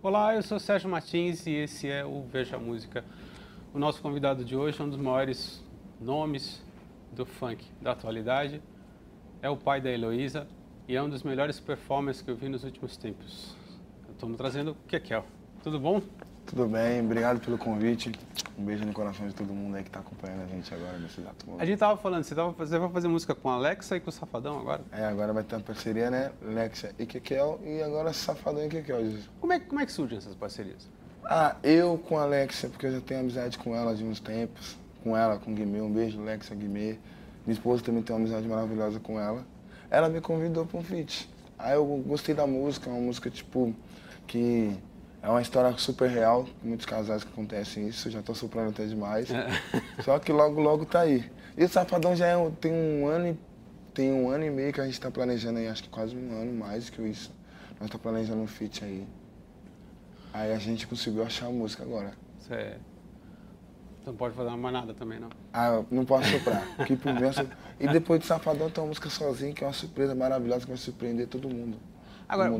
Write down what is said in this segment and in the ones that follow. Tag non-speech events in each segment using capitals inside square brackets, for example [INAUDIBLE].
Olá, eu sou Sérgio Martins e esse é o Veja Música. O nosso convidado de hoje é um dos maiores nomes do funk da atualidade. É o pai da Heloísa e é um dos melhores performers que eu vi nos últimos tempos. Estamos trazendo o Kekel. Tudo bom? Tudo bem, obrigado pelo convite. Um beijo no coração de todo mundo aí que está acompanhando a gente agora nesse exato momento. A gente tava falando, você, tava, você vai fazer música com a Alexa e com o Safadão agora? É, agora vai ter uma parceria, né? Lexa e Kekel e agora Safadão e Kekel. Como é, como é que surgem essas parcerias? Ah, eu com a Alexa, porque eu já tenho amizade com ela de uns tempos. Com ela, com o Guimê, um beijo, Lexa, Guimê. Minha esposa também tem uma amizade maravilhosa com ela. Ela me convidou para um feat. Aí eu gostei da música, uma música tipo que é uma história super real, muitos casais que acontecem isso, já estou soprando até demais. É. [LAUGHS] Só que logo, logo tá aí. E o Safadão já é, tem um ano e tem um ano e meio que a gente está planejando aí, acho que quase um ano mais que isso. Nós estamos tá planejando um feat aí. Aí a gente conseguiu achar a música agora. Certo. Então não pode fazer mais nada também, não? Ah, não posso soprar. [LAUGHS] que por mim, e depois de Safadão tem uma música sozinho, que é uma surpresa maravilhosa que vai surpreender todo mundo. Agora,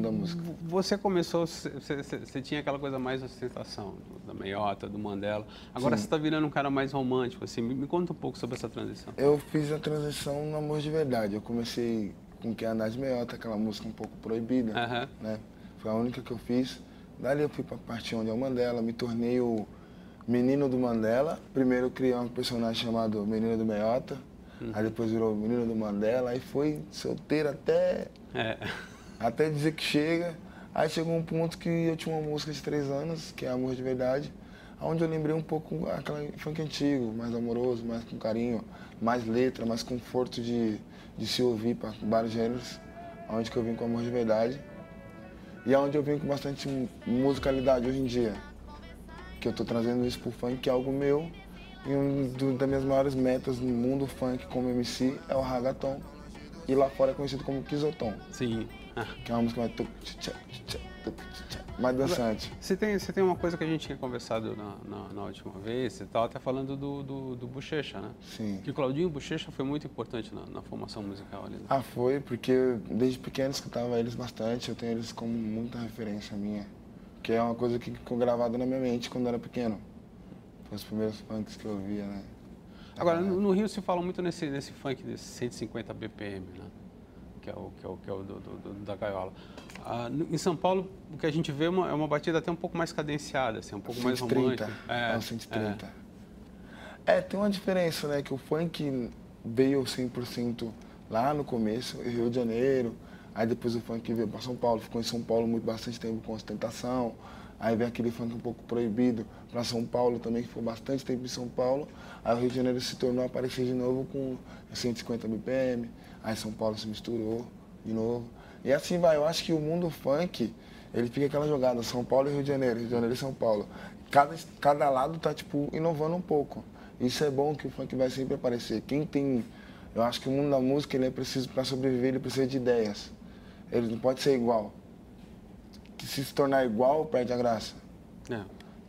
você começou, você, você, tinha aquela coisa mais ostentação, da meiota, do Mandela. Agora Sim. você está virando um cara mais romântico, assim. Me, me, conta um pouco sobre essa transição. Eu fiz a transição no amor de verdade. Eu comecei com Quem Andar de Meiota, aquela música um pouco proibida, né? Foi a única que eu fiz. Dali eu fui para a parte onde é o Mandela, me tornei o menino do Mandela. Primeiro eu criei um personagem chamado Menino do Meiota, uhum. aí depois virou Menino do Mandela, aí foi solteiro até... É [LAUGHS] até dizer que chega. Aí chegou um ponto que eu tinha uma música de três anos, que é Amor de Verdade, onde eu lembrei um pouco aquela funk antigo, mais amoroso, mais com carinho, mais letra, mais conforto de, de se ouvir para vários gêneros, onde que eu vim com Amor de Verdade. E é onde eu vim com bastante musicalidade hoje em dia. Que eu estou trazendo isso pro funk, que é algo meu. E uma das minhas maiores metas no mundo funk como MC é o ragaton. E lá fora é conhecido como Kizoton. Sim. Que é uma música mais, mais dançante. Você tem, você tem uma coisa que a gente tinha conversado na, na, na última vez, você estava até falando do, do, do Bochecha, né? Sim. Que o Claudinho Bochecha foi muito importante na, na formação musical ali. Né? Ah, foi, porque eu, desde pequeno escutava eles bastante, eu tenho eles como muita referência minha. Que é uma coisa que ficou gravada na minha mente quando eu era pequeno. Foi os primeiros funks que eu via, né? Agora, no, no Rio se fala muito nesse, nesse funk desse 150 BPM, né? Que é o, que é o, que é o do, do, da gaiola. Ah, em São Paulo, o que a gente vê é uma, é uma batida até um pouco mais cadenciada, assim, um pouco 130, mais romântica. É, é 130. É. é, tem uma diferença, né? Que o funk veio 100% lá no começo, em Rio de Janeiro, aí depois o funk veio para São Paulo, ficou em São Paulo muito bastante tempo com ostentação, aí vem aquele funk um pouco proibido para São Paulo também, que ficou bastante tempo em São Paulo, aí o Rio de Janeiro se tornou a aparecer de novo com 150 BPM, Aí São Paulo se misturou de novo. E assim vai, eu acho que o mundo funk, ele fica aquela jogada, São Paulo e Rio de Janeiro, Rio de Janeiro e São Paulo. Cada, cada lado tá, tipo, inovando um pouco. Isso é bom que o funk vai sempre aparecer. Quem tem. Eu acho que o mundo da música ele é preciso para sobreviver, ele precisa de ideias. Ele não pode ser igual. Que se se tornar igual, perde a graça. É.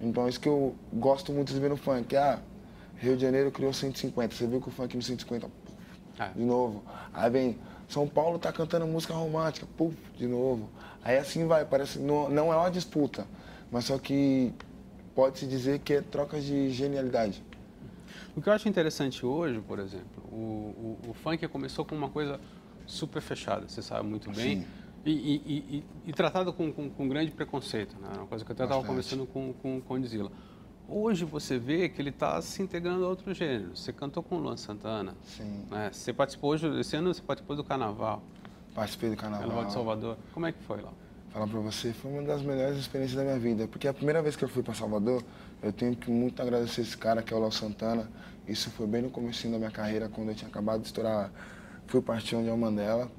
Então é isso que eu gosto muito de ver no funk. Ah, Rio de Janeiro criou 150. Você viu que o funk no 150 é. de novo. Aí vem, São Paulo tá cantando música romântica, puf, de novo. Aí assim vai, parece, não, não é uma disputa, mas só que pode-se dizer que é troca de genialidade. O que eu acho interessante hoje, por exemplo, o, o, o funk começou com uma coisa super fechada, você sabe muito bem. Sim. E, e, e, e, tratado com, com, com, grande preconceito, né? Uma coisa que eu até estava conversando com, com, com o Dizila. Hoje você vê que ele está se integrando a outro gênero. Você cantou com o Luan Santana. Sim. Né? Você participou hoje, esse ano você participou do Carnaval. Participei do Carnaval. Carnaval de Salvador. Como é que foi lá? Falar para você, foi uma das melhores experiências da minha vida. Porque a primeira vez que eu fui para Salvador, eu tenho que muito agradecer esse cara que é o Luan Santana. Isso foi bem no começo da minha carreira, quando eu tinha acabado de estourar, fui partir onde é o Mandela.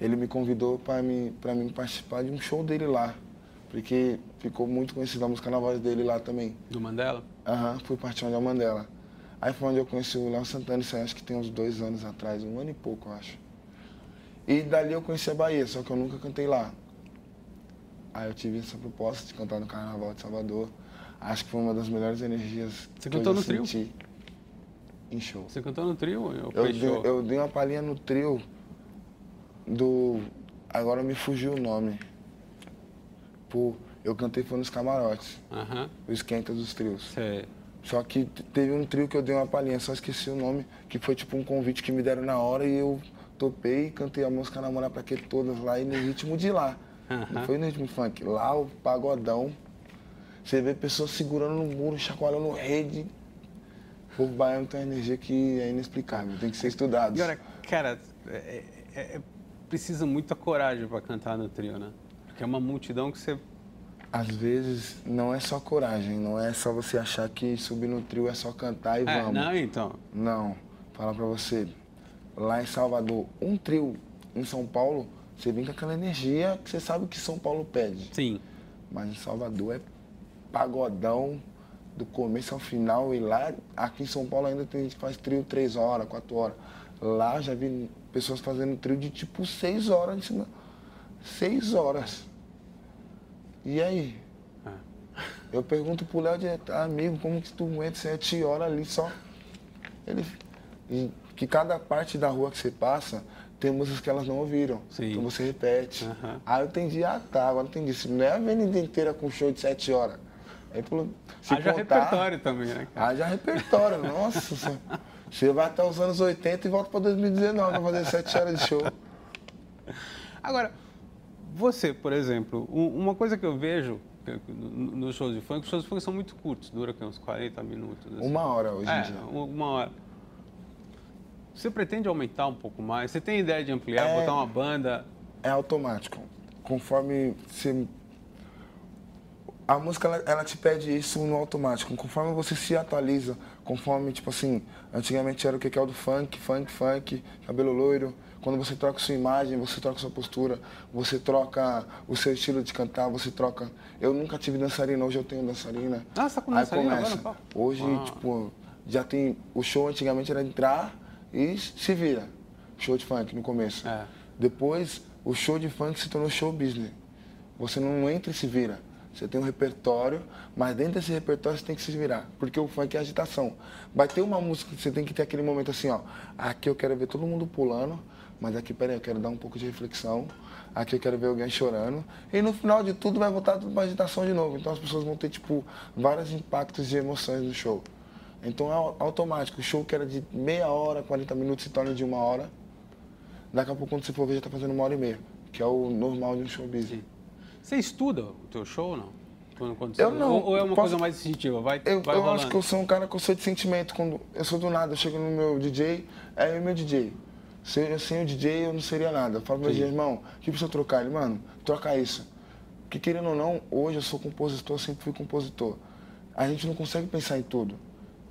Ele me convidou para mim, mim participar de um show dele lá porque ficou muito conhecida a música na voz dele lá também. Do Mandela? Aham, uhum, fui partir onde é o Mandela. Aí foi onde eu conheci o Léo Santana, isso aí acho que tem uns dois anos atrás, um ano e pouco, eu acho. E dali eu conheci a Bahia, só que eu nunca cantei lá. Aí eu tive essa proposta de cantar no Carnaval de Salvador. Acho que foi uma das melhores energias Você que cantou eu no trio? senti em show. Você cantou no trio? Eu, eu, dei, eu dei uma palhinha no trio do... Agora me fugiu o nome. Tipo, Eu cantei foi nos camarotes. Aham. O esquenta dos trios. Sei. Só que teve um trio que eu dei uma palhinha, só esqueci o nome, que foi tipo um convite que me deram na hora e eu topei e cantei a música Namorar pra que todas lá e no ritmo de lá. Aham. Não foi no ritmo funk. Lá o pagodão, você vê pessoas segurando no muro, chacoalhando rede. O povo baiano tem uma energia que é inexplicável, tem que ser estudado. E olha, cara, é, é- é- precisa muita coragem para cantar no trio, né? Porque é uma multidão que você. Às vezes não é só coragem, não é só você achar que subir no trio é só cantar e É, vamos. não, então. Não, falar pra você, lá em Salvador, um trio em São Paulo, você vem com aquela energia que você sabe que São Paulo pede. Sim. Mas em Salvador é pagodão do começo ao final e lá, aqui em São Paulo ainda tem gente que faz trio três horas, quatro horas. Lá já vi pessoas fazendo trio de tipo seis horas, de cima- seis horas. E aí? É. Eu pergunto pro Léo direto, amigo, como que tu aguenta sete horas ali só? Ele, e que cada parte da rua que você passa tem músicas que elas não ouviram. Sim. Então você repete. Aham. Aí eu entendi, ah tá, agora eu entendi. Se não é a avenida inteira com show de sete horas. Aí falou, se Haja contar, repertório também, né, cara? Haja repertório, [LAUGHS] nossa. você- Você vai até os anos 80 e volta pra 2019 pra fazer sete horas de show. Agora, você, por exemplo, um- uma coisa que eu vejo nos shows de funk, os shows de funk são muito curtos, dura uns 40 minutos. assim. Uma hora hoje em É, dia. uma hora. Você pretende aumentar um pouco mais? Você tem ideia de ampliar, É. botar uma banda? é automático. Conforme você. A música ela, ela te pede isso no automático. Conforme você se atualiza, conforme, tipo assim, antigamente era o que é o do funk, funk, funk, cabelo loiro. Quando você troca sua imagem, você troca sua postura, você troca o seu estilo de cantar, você troca. Eu nunca tive dançarina, hoje eu tenho dançarina. Ah, você tá com Aí dançarina começa. agora? Hoje, Ah. tipo, já tem. O show antigamente era entrar e se vira. Show de funk no começo. É. Depois, o show de funk se tornou show business. Você não entra e se vira. Você tem um repertório, mas dentro desse repertório você tem que se virar. Porque o funk é agitação. Vai ter uma música que você tem que ter aquele momento assim, ó. Aqui eu quero ver todo mundo pulando, mas aqui, peraí, eu quero dar um pouco de reflexão. Aqui eu quero ver alguém chorando. E no final de tudo vai voltar tudo pra agitação de novo. Então as pessoas vão ter, tipo, vários impactos de emoções no show. Então é au- automático. O show que era de meia hora, 40 minutos, se torna de uma hora. Daqui a pouco, quando você for ver, já tá fazendo uma hora e meia. Que é o normal de um show busy. Você estuda o teu show ou não? Quando, Eu não. Ou, ou é uma Posso- coisa mais instintiva? Vai, Eu, vai eu acho que eu sou um cara que eu sou de sentimento. Quando eu sou do nada, eu chego no meu DJ, é e meu DJ. Sem, sem o DJ eu não seria nada. Eu falo pro meu irmão, o que precisa trocar? Ele, mano, troca isso. Porque querendo ou não, hoje eu sou compositor, sempre fui compositor. A gente não consegue pensar em tudo.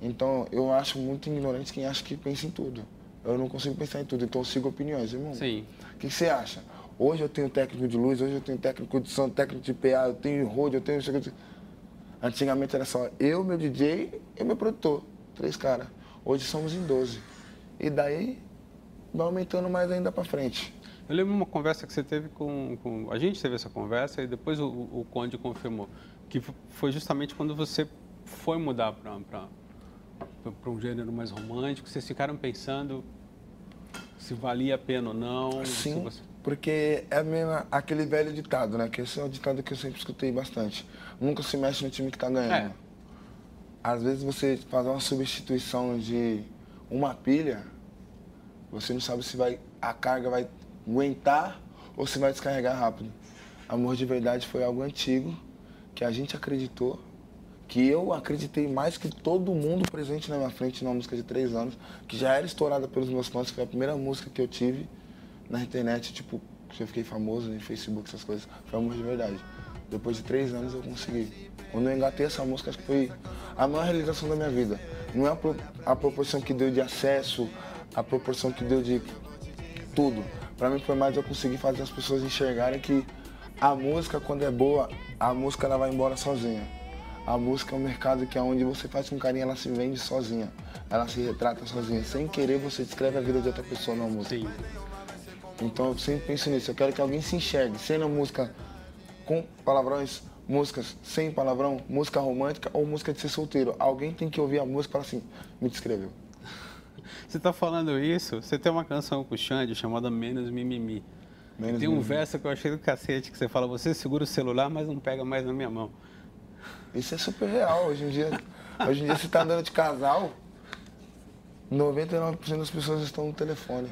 Então eu acho muito ignorante quem acha que pensa em tudo. Eu não consigo pensar em tudo, então eu sigo opiniões, irmão. Sim. O que que você acha? Hoje eu tenho técnico de luz, hoje eu tenho técnico de som, técnico de PA, eu tenho road, eu tenho... Antigamente era só eu, meu DJ e meu produtor. Três caras. Hoje somos em 12. E daí vai aumentando mais ainda pra frente. Eu lembro uma conversa que você teve com, com- A gente teve essa conversa e depois o, o Conde confirmou. Que foi justamente quando você foi mudar para um gênero mais romântico. Vocês ficaram pensando se valia a pena ou não. Sim, você- porque é mesmo aquele velho ditado, né? Que esse é o ditado que eu sempre escutei bastante. Nunca se mexe no time que tá ganhando. É. Às vezes você fazer uma substituição de uma pilha, você não sabe se vai a carga vai aguentar ou se vai descarregar rápido. Amor de verdade foi algo antigo que a gente acreditou, que eu acreditei mais que todo mundo presente na minha frente numa música de três anos, que já era estourada pelos meus fãs, que foi a primeira música que eu tive na internet, tipo, que eu fiquei famoso no Facebook, essas coisas. Foi amor de verdade. Depois de três anos eu consegui. Quando eu engatei essa música, acho que foi a maior realização da minha vida. Não é a, pro- a proporção que deu de acesso, a proporção que deu de tudo. Pra mim foi mais eu conseguir fazer as pessoas enxergarem que a música, quando é boa, a música ela vai embora sozinha. A música é um mercado que é onde você faz com carinho, ela se vende sozinha. Ela se retrata sozinha. Sem querer, você descreve a vida de outra pessoa na música. Sim. Então eu sempre penso nisso. Eu quero que alguém se enxergue, sendo música com palavrões, músicas sem palavrão, música romântica ou música de ser solteiro. Alguém tem que ouvir a música e falar assim, me descreveu. Você está falando isso, você tem uma canção com o Xande chamada Menos Mimimi. Menos tem um verso que eu achei do cacete, que você fala, você segura o celular, mas não pega mais na minha mão. Isso é super real. Hoje em dia, hoje em dia você está andando de casal, 99% das pessoas estão no telefone.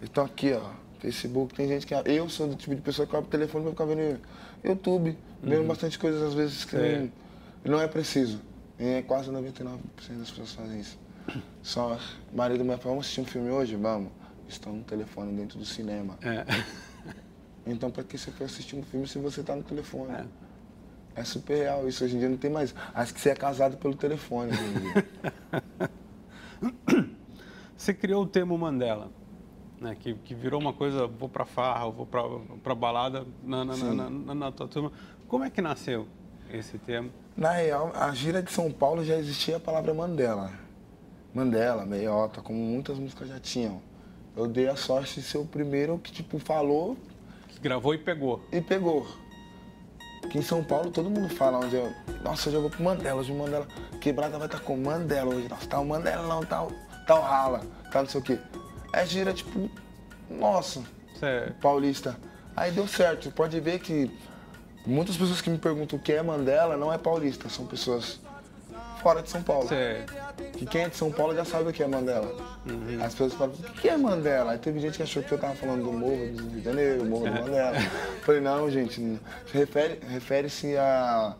Estão aqui, ó, Facebook. Tem gente que. Eu sou do tipo de pessoa que abre o telefone para ficar vendo YouTube, vendo uhum. bastante coisas às vezes que é. não, é preciso. E é quase 99% das pessoas fazem isso. [COUGHS] Só marido mulher vamos assistir um filme hoje? Vamos. Estão no telefone dentro do cinema. É. [LAUGHS] Então, para que você for assistir um filme se você está no telefone? É. é. super real. Isso hoje em dia não tem mais. Acho que você é casado pelo telefone hoje em dia. [COUGHS] você criou o termo Mandela, né? que, que virou uma coisa, vou para farra, vou para balada na, na, na, na, na tua turma. Como é que nasceu esse termo? Na real, a gira de São Paulo já existia a palavra Mandela. Mandela, Meiota, como muitas músicas já tinham. Eu dei a sorte de ser o primeiro que, tipo, falou. Que gravou e pegou. E pegou. Aqui em São Paulo todo mundo fala onde eu. Nossa, hoje eu vou pro Mandela, hoje o Mandela. Quebrada vai estar tá com Mandela hoje. Nossa, tá o Mandela não, tá o, tá o rala, tá não sei o quê. É gira, tipo, nossa, certo. paulista. Aí deu certo. Pode ver que muitas pessoas que me perguntam o que é Mandela não é paulista, são pessoas fora de São Paulo. Certo. Que quem é de São Paulo já sabe o que é Mandela. Uhum. As pessoas falam, o que é Mandela? Aí teve gente que achou que eu tava falando do Morro do Rio de Janeiro, Morro do Mandela. [LAUGHS] Falei, não, gente, refere-se refere a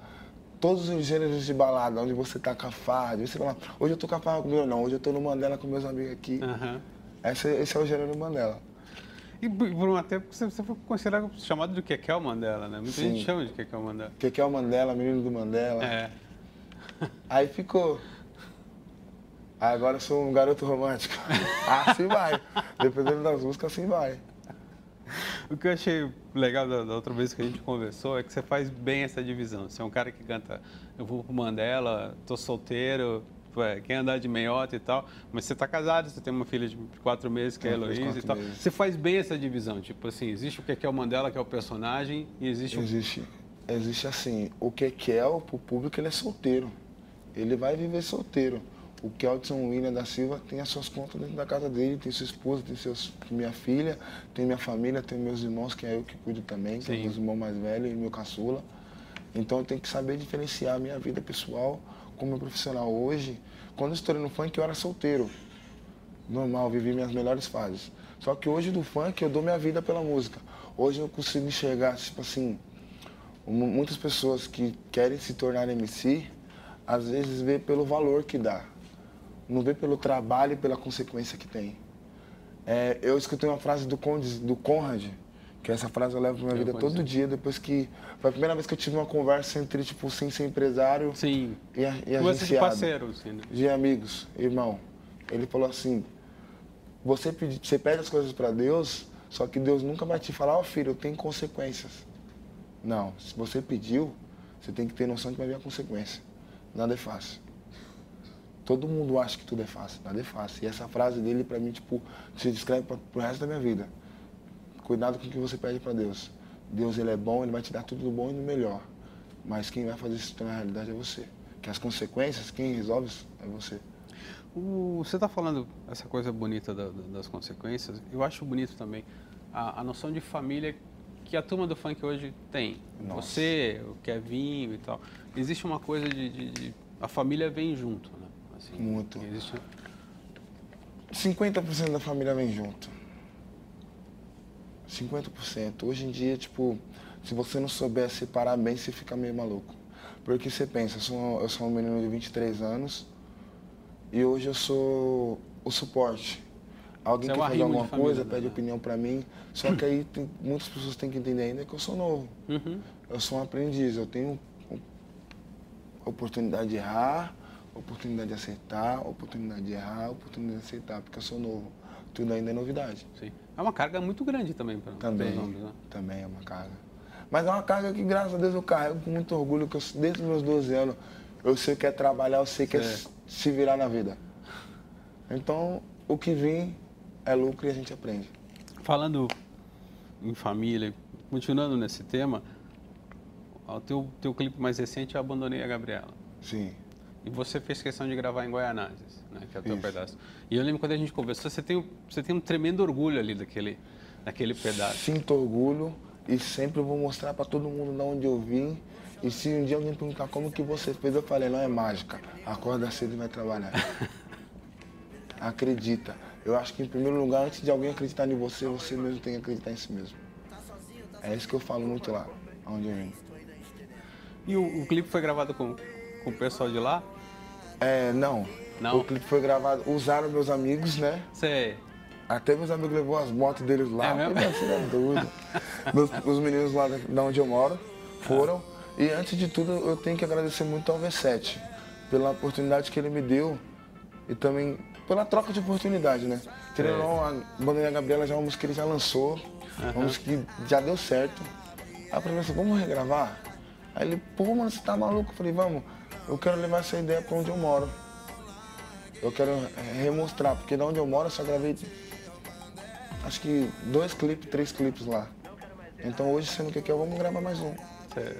todos os gêneros de balada, onde você tá com a farra, você fala, hoje eu tô com a farra com meu, não, hoje eu tô no Mandela com meus amigos aqui. Uhum. Esse, esse é o gênero Mandela. E por um tempo você foi considerado chamado de Kekel Mandela, né? Muita Sim. gente chama de Kekel Mandela. Kekel Mandela, menino do Mandela. É. Aí ficou. Aí agora eu sou um garoto romântico. [LAUGHS] assim vai. Dependendo das músicas, assim vai. O que eu achei legal da, da, outra vez que a gente conversou é que você faz bem essa divisão. Você é um cara que canta, eu vou pro Mandela, tô solteiro, é, quer andar de meiota e tal, mas você está casado, você tem uma filha de quatro meses que é a Heloísa e tal. Meses. Você faz bem essa divisão, tipo assim, existe o que é o Mandela, que é o personagem, e existe o... Existe, existe assim, o que é o público, ele é solteiro ele vai viver solteiro. O Kelton William da Silva tem as suas contas dentro da casa dele, tem sua esposa, tem seus, minha filha, tem minha família, tem meus irmãos, que é eu que cuido também, que é meus irmãos mais velhos e meu caçula. Então eu tenho que saber diferenciar a minha vida pessoal com meu profissional. Hoje, quando eu estourei no funk, eu era solteiro. Normal, vivi minhas melhores fases. Só que hoje do funk eu dou minha vida pela música. Hoje eu consigo enxergar, tipo assim, muitas pessoas que querem se tornar MC, às vezes vê pelo valor que dá, não vê pelo trabalho e pela consequência que tem. É, eu escutei uma frase do, Conde, do Conrad, que essa frase eu levo pra minha eu vida todo dia, depois que. Foi a primeira vez que eu tive uma conversa entre, tipo, sem ser empresário Sim. e, e agenciado. de parceiro, assim, né? De amigos, irmão. Ele falou assim, você, pedi, você pede as coisas para Deus, só que Deus nunca vai te falar, ó oh, filho, tem consequências. Não, se você pediu, você tem que ter noção que vai vir a consequência nada é fácil. Todo mundo acha que tudo é fácil, nada é fácil. E essa frase dele, para mim, tipo, se descreve para o resto da minha vida. Cuidado com o que você pede para Deus. Deus, ele é bom, ele vai te dar tudo do bom e do melhor. Mas quem vai fazer isso na realidade é você. Que as consequências, quem resolve é você. O, você está falando essa coisa bonita da, das consequências. Eu acho bonito também a, a noção de família que a turma do funk hoje tem. Nossa. Você, o Kevinho e tal. Existe uma coisa de, de, de a família vem junto, né? Assim, Muito. Existe... 50% da família vem junto. 50%. Hoje em dia, tipo, se você não souber separar bem, você fica meio maluco. Porque você pensa, eu sou, eu sou um menino de 23 anos e hoje eu sou o suporte. Alguém Você é quer fazer alguma coisa, né? pede opinião para mim. Só que aí tem, muitas pessoas têm que entender ainda que eu sou novo. Uhum. Eu sou um aprendiz, eu tenho oportunidade de errar, oportunidade de acertar, oportunidade de errar, oportunidade de aceitar, porque eu sou novo. Tudo ainda é novidade. Sim. É uma carga muito grande também para também, nomes, né? Também é uma carga. Mas é uma carga que, graças a Deus, eu carrego com muito orgulho, que eu, desde os meus 12 anos, eu sei que é trabalhar, eu sei que é, é se virar na vida. Então, o que vem é lucro e a gente aprende. Falando em família, continuando nesse tema, o teu, teu clipe mais recente, Eu Abandonei a Gabriela. Sim. E você fez questão de gravar em Goianápolis, né, que é o teu Isso. pedaço. E eu lembro quando a gente conversou, você tem, você tem um tremendo orgulho ali daquele, Naquele pedaço. Sinto orgulho e sempre vou mostrar para todo mundo de onde eu vim. E se um dia alguém perguntar como que você fez, eu falei, não é mágica. Acorda cedo e vai trabalhar. [LAUGHS] Acredita. Eu acho que em primeiro lugar, antes de alguém acreditar em você, você mesmo tem que acreditar em si mesmo. É isso que eu falo muito lá, onde eu vim. E o, o clipe foi gravado com, com o pessoal de lá? É, não. Não? O clipe foi gravado, usaram meus amigos, né? Sei. Até meus amigos levou as motos deles lá. É mesmo? É. [LAUGHS] Meus- os meninos lá da onde eu moro foram. E antes de tudo, eu tenho que agradecer muito ao V7 pela oportunidade que ele me deu e também pela troca de oportunidade, né? Querendo ou não, a Bandeira Gabriela já é uma música que ele já lançou, uma música que já deu certo. Aí eu falei assim, vamos regravar? Aí ele, pô, mano, você tá maluco? Eu falei, vamos, eu quero levar essa ideia pra onde eu moro. Eu quero eh, remostrar, porque da onde eu moro eu só gravei acho que dois clipes, três clipes lá. Então hoje, sendo que quer, vamos gravar mais um. Sei.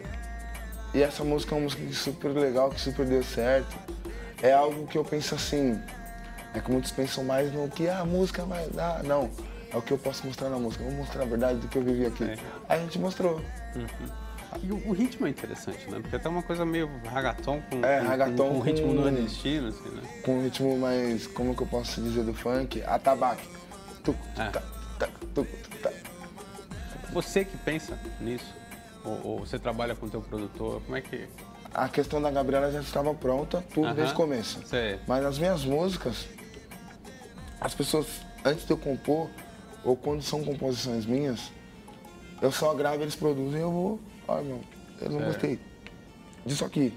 E essa música é uma música super legal, que super deu certo. É algo que eu penso assim, é que muitos pensam mais no que a música vai dar. Não, é o que eu posso mostrar na música. Vou mostrar a verdade do que eu vivi aqui. É. Aí a gente mostrou. E o, o ritmo é interessante, né? Porque é até uma coisa meio ragaton com, É, com, ragaton com, com ritmo nordestino, assim, né? Com um ritmo mais, como que eu posso dizer, do funk, atabaque. Tuc, É. tuc. Você que pensa nisso? Ou, ou você trabalha com o teu produtor? Como é que... A questão da Gabriela já estava pronta, tudo desde o começo. Sei. Mas as minhas músicas, as pessoas, antes de eu compor, ou quando são composições minhas, eu só gravo, eles produzem e eu vou, olha, meu, eu não É. gostei disso aqui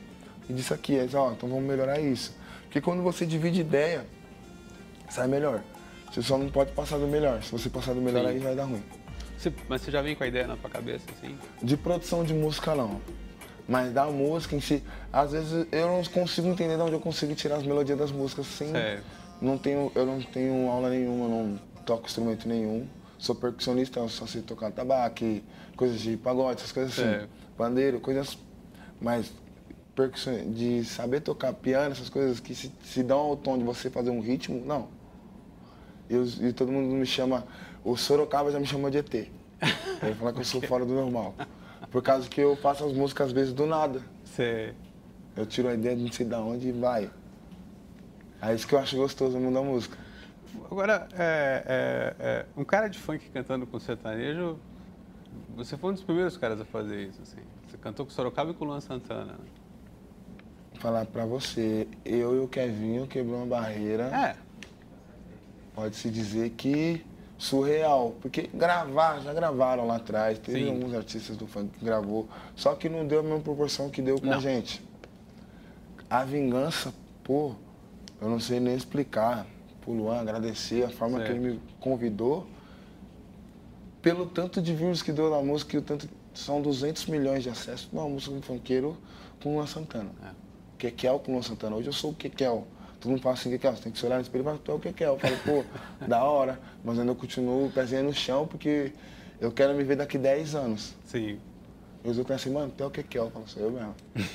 e disso aqui. Aí, ó, então vamos melhorar isso. Porque quando você divide ideia, sai melhor. Você só não pode passar do melhor. Se você passar do melhor, Sim. aí vai dar ruim. Você- mas você já vem com a ideia na tua cabeça, assim? De produção de música, não. Mas da música em si, às vezes eu não consigo entender de onde eu consigo tirar as melodias das músicas sem. Sério? Não tenho, eu não tenho aula nenhuma, não toco instrumento nenhum. Sou percussionista, só sei tocar tabaque, coisas de pagode, essas coisas assim. Pandeiro, coisas. Mas percussão, de saber tocar piano, essas coisas que se, se dão ao tom de você fazer um ritmo, não. E, e todo mundo me chama, o Sorocaba já me chama de ET. [LAUGHS] Ele fala que eu sou fora do normal. Por causa que eu faço as músicas às vezes do nada. Eu tiro a ideia de não sei de onde e vai. É isso que eu acho gostoso no mundo da música. Agora, é, é, é, um cara de funk cantando com sertanejo, você foi um dos primeiros caras a fazer isso, assim. Você cantou com Sorocaba e com o Luan Santana. né? Falar pra você, eu e o Kevinho quebrou uma barreira. É, Pode-se dizer que surreal. Porque gravar, já gravaram lá atrás. Teve Sim. alguns artistas do funk que gravou. Só que não deu a mesma proporção que deu com a Não. gente. A vingança, pô, eu não sei nem explicar. Pro Luan, agradecer a forma que Certo. ele me convidou. Pelo tanto de views que deu na música e o tanto. São 200 milhões de acessos numa música do funkeiro com o Luan Santana. É. Kekel com o Luan Santana. Hoje eu sou o Kekel. Todo mundo fala assim, Kekel, você tem que se olhar no espelho e falar, tu é o Kekel. Eu falo, pô, [LAUGHS] da hora. Mas ainda eu continuo pezinho no chão porque eu quero me ver daqui 10 anos. sim. E os outros pensam assim, mano, tu é o Kekel. Eu falo, sou eu mesmo. [LAUGHS]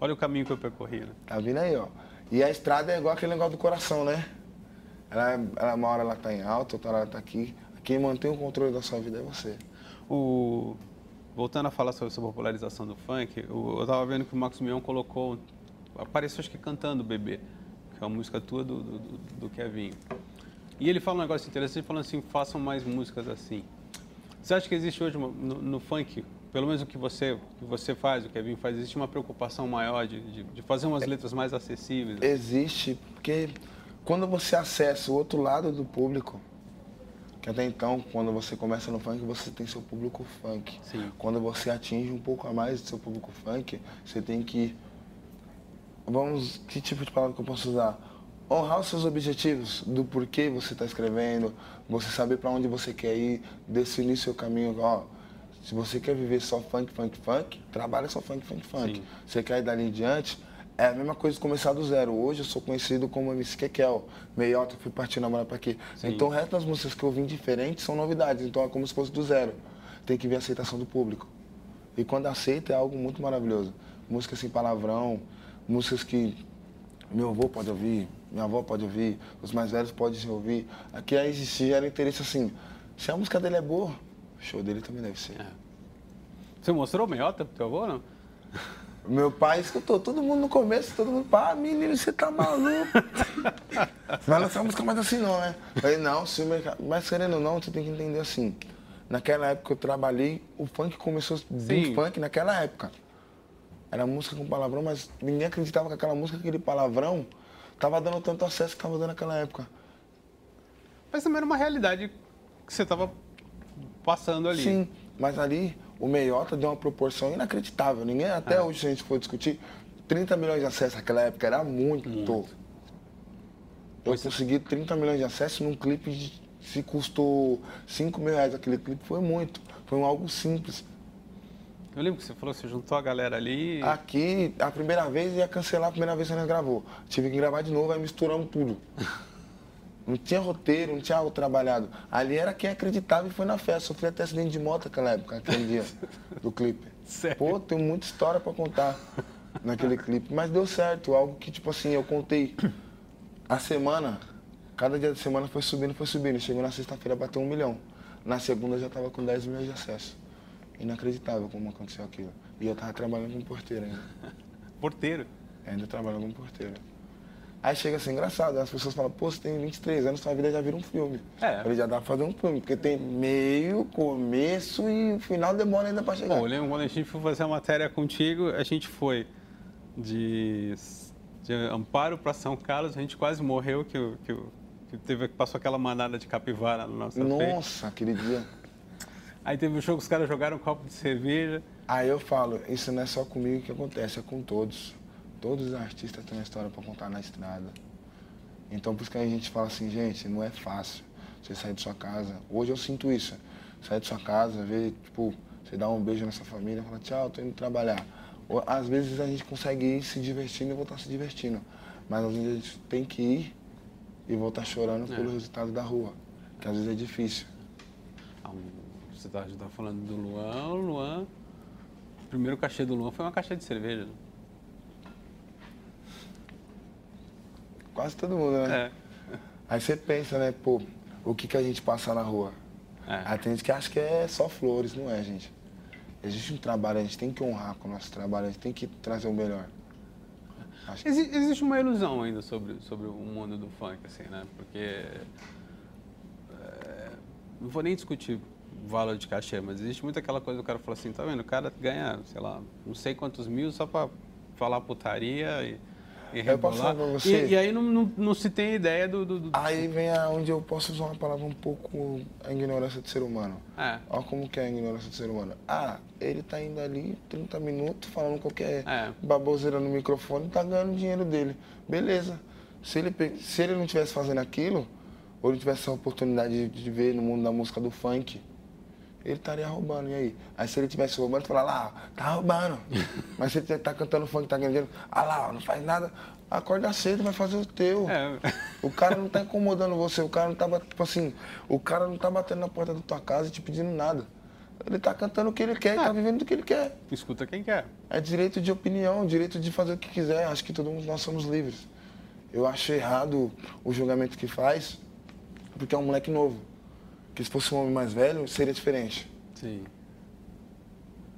Olha o caminho que eu percorri, né? Tá vindo aí, ó. E a estrada é igual aquele negócio do coração, né? Ela, ela, uma hora ela tá em alta, outra hora ela tá aqui. Quem mantém o controle da sua vida é você. O... Voltando a falar sobre essa popularização do funk, eu tava vendo que o Max Mion colocou, apareceu acho que cantando Bebê, que é uma música tua do, do, do- Kevin. E ele fala um negócio interessante, falando assim, façam mais músicas assim. Você acha que existe hoje no, no funk, pelo menos o que você, que você faz, o Kevin faz, existe uma preocupação maior de, de, de fazer umas letras mais acessíveis? Existe, porque quando você acessa o outro lado do público, que até então, quando você começa no funk, você tem seu público funk. Sim. Quando você atinge um pouco a mais do seu público funk, você tem que. Vamos. Que tipo de palavra que eu posso usar? Honrar os seus objetivos, do porquê você está escrevendo, você saber para onde você quer ir, definir seu caminho. Ó, se você quer viver só funk, funk, funk, trabalha só funk, funk, funk. Sim. Você quer ir dali em diante, é a mesma coisa de começar do zero. Hoje eu sou conhecido como MC Kekel, meiota, fui partir na para aqui. Sim. Então o resto das músicas que eu vim diferentes são novidades, então é como se fosse do zero. Tem que ver a aceitação do público. E quando aceita é algo muito maravilhoso. Músicas sem palavrão, músicas que meu avô pode ouvir, minha avó pode ouvir, os mais velhos podem ouvir. Aqui aí se gera interesse assim, Se a música dele é boa, show dele também deve ser. É. Você mostrou o meiota pro teu avô, não? [LAUGHS] Meu pai escutou, todo mundo no começo, todo mundo, pá, menino, você tá maluco. [LAUGHS] Vai lançar música mais assim não, né? Eu falei, não, se o mercado. Mas querendo ou não, você tem que entender assim. Naquela época eu trabalhei, o funk começou bem funk naquela época. Era música com palavrão, mas ninguém acreditava que aquela música, aquele palavrão, tava dando tanto acesso que tava dando naquela época. Mas também era uma realidade que você tava passando ali. Sim, mas ali o Meiota deu uma proporção inacreditável. Ninguém, até é. hoje, se a gente for discutir, 30 milhões de acessos naquela época era muito. muito. Eu pois é. consegui 30 milhões de acessos num clipe de, se custou 5 mil reais aquele clipe, foi muito. Foi um algo simples. Eu lembro que você falou você juntou a galera ali. Aqui, a primeira vez ia cancelar a primeira vez que nós gravou. Tive que gravar de novo, aí misturamos tudo. [LAUGHS] Não tinha roteiro, não tinha algo trabalhado. Ali era quem acreditava e foi na festa. Sofri até acidente de moto naquela época, aquele dia [LAUGHS] do clipe. Sério? Pô, tem muita história para contar naquele clipe. Mas deu certo, algo que, tipo assim, eu contei a semana, cada dia da semana foi subindo, foi subindo. Chegou na sexta-feira, bateu um milhão. Na segunda já tava com 10 milhões de acessos. Inacreditável como aconteceu aquilo. E eu tava trabalhando como porteiro ainda. Porteiro? Ainda trabalhando como porteiro. Aí chega a ser engraçado, as pessoas falam, pô, você tem 23 anos, sua vida já vira um filme. É. Ele já dá pra fazer um filme, porque tem meio, começo e o final demora ainda pra chegar. Bom, eu lembro quando a gente foi fazer a matéria contigo, a gente foi de, de Amparo para São Carlos, a gente quase morreu, que, que, que teve, passou aquela manada de capivara no nosso Nossa, aquele dia. Aí teve um show que os caras jogaram um copo de cerveja. Aí eu falo, isso não é só comigo que acontece, é com todos. Todos os artistas têm uma história para contar na estrada. Então por isso que a gente fala assim, gente, não é fácil você sair de sua casa. Hoje eu sinto isso. Sair de sua casa, ver, tipo, você dá um beijo nessa família, fala, tchau, tô indo trabalhar. Ou, às vezes a gente consegue ir se divertindo e voltar se divertindo. Mas às vezes a gente tem que ir e voltar chorando é. pelo resultado da rua. Que às vezes é difícil. Ah, você está tá falando do Luan, o Luan. O primeiro cachê do Luan foi uma caixa de cerveja. Né? Quase todo mundo, né? É. Aí você pensa, né, pô, o que, que a gente passa na rua? É. Aí tem gente que acha que é só flores, não é, gente? Existe um trabalho, a gente tem que honrar com o nosso trabalho, a gente tem que trazer o melhor. Que... Existe uma ilusão ainda sobre, sobre o mundo do funk, assim, né? Porque. É, não vou nem discutir valor de cachê, mas existe muito aquela coisa do cara falar assim: tá vendo? O cara ganha, sei lá, não sei quantos mil só pra falar putaria e e. Você... E, e, aí não, não, não, se tem ideia do, do, do... Aí vem onde eu posso usar uma palavra um pouco a ignorância do ser humano. É. Olha como que é a ignorância do ser humano. Ah, ele tá indo ali 30 minutos falando qualquer é. baboseira no microfone e tá ganhando dinheiro dele. Beleza. Se ele, se ele não tivesse fazendo aquilo, ou ele tivesse a oportunidade de, de ver no mundo da música do funk, ele estaria roubando. E aí? Aí se ele tivesse roubando, falar lá, tá roubando. [LAUGHS] Mas se ele tá cantando funk, tá ganhando dinheiro, ah lá, não faz nada, acorda cedo, vai fazer o teu. É. O cara não tá incomodando você, o cara não tá, tipo assim, o cara não tá batendo na porta da tua casa e te pedindo nada. Ele tá cantando o que ele quer, é. tá vivendo o que ele quer. Escuta quem quer. É direito de opinião, direito de fazer o que quiser. Acho que todo mundo nós somos livres. Eu acho errado o julgamento que faz, porque é um moleque novo. Que se fosse um homem mais velho, seria diferente. Sim.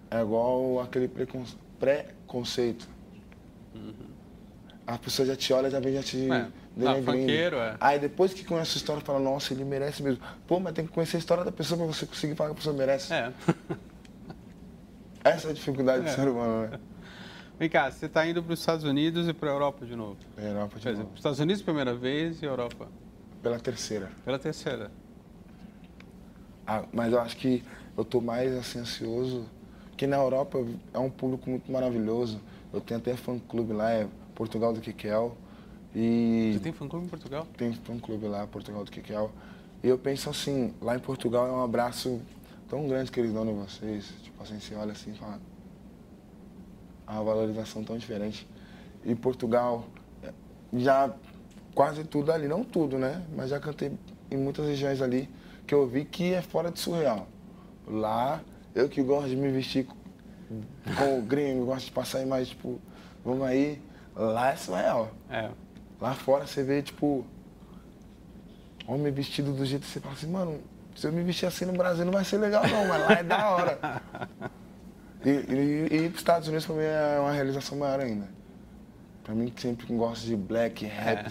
É igual aquele preconceito. Uhum. A pessoa já te olha, já vem, já te é. denegrindo. é. Aí depois que conhece a história, fala, nossa, ele merece mesmo. Pô, mas tem que conhecer a história da pessoa para você conseguir falar que a pessoa merece. É. [LAUGHS] Essa é a dificuldade é. do ser humano, né? Vem cá, você está indo para os Estados Unidos e para a Europa de novo? Europa de novo. Estados Unidos primeira vez e Europa? Pela terceira. Pela terceira. Ah, mas eu acho que eu estou mais assim, ansioso, que na Europa é um público muito maravilhoso. Eu tenho até fã-clube lá, é Portugal do Kikel. E Você tem fã-clube em Portugal? Tem fã-clube lá, Portugal do Kikel. E eu penso assim, lá em Portugal é um abraço tão grande que eles dão em vocês. Tipo assim, você olha assim e fala... É uma valorização tão diferente. E Portugal, já quase tudo ali, não tudo, né? Mas já cantei em muitas regiões ali que eu vi que é fora de surreal. Lá, eu que gosto de me vestir com o gringo, gosto de passar mais, tipo, vamos aí, lá é surreal. É. Lá fora você vê, tipo, homem vestido do jeito que você fala assim, mano, se eu me vestir assim no Brasil não vai ser legal não, mas lá é da hora. [LAUGHS] E, e, e ir para os Estados Unidos para mim é uma realização maior ainda. Para mim que sempre gosto de black, rap, é.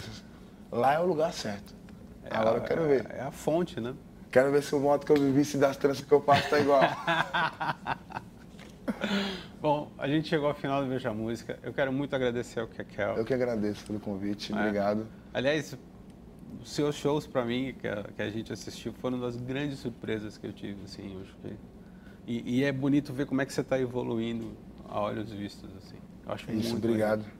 lá é o lugar certo. É Agora a, eu quero ver. É a fonte, né? Quero ver se o modo que eu vivi, se das tranças que eu faço tá igual. [LAUGHS] Bom, a gente chegou ao final do Veja Música. Eu quero muito agradecer ao Kekel. Eu que agradeço pelo convite. É. Obrigado. Aliás, os seus shows para mim que a, que a, gente assistiu foram das grandes surpresas que eu tive, assim, eu e, e, é bonito ver como é que você está evoluindo a olhos vistos, assim. Eu acho Isso, muito obrigado. Legal.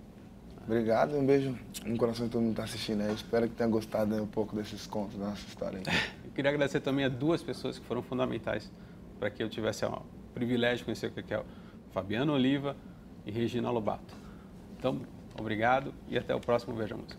Obrigado, um beijo no coração de todo mundo que está assistindo aí. Espero que tenha gostado um pouco desses contos da nossa história. [LAUGHS] queria agradecer também a duas pessoas que foram fundamentais para que eu tivesse o privilégio de conhecer o que é o Fabiano Oliva e Regina Lobato. Então, obrigado e até o próximo Veja Música.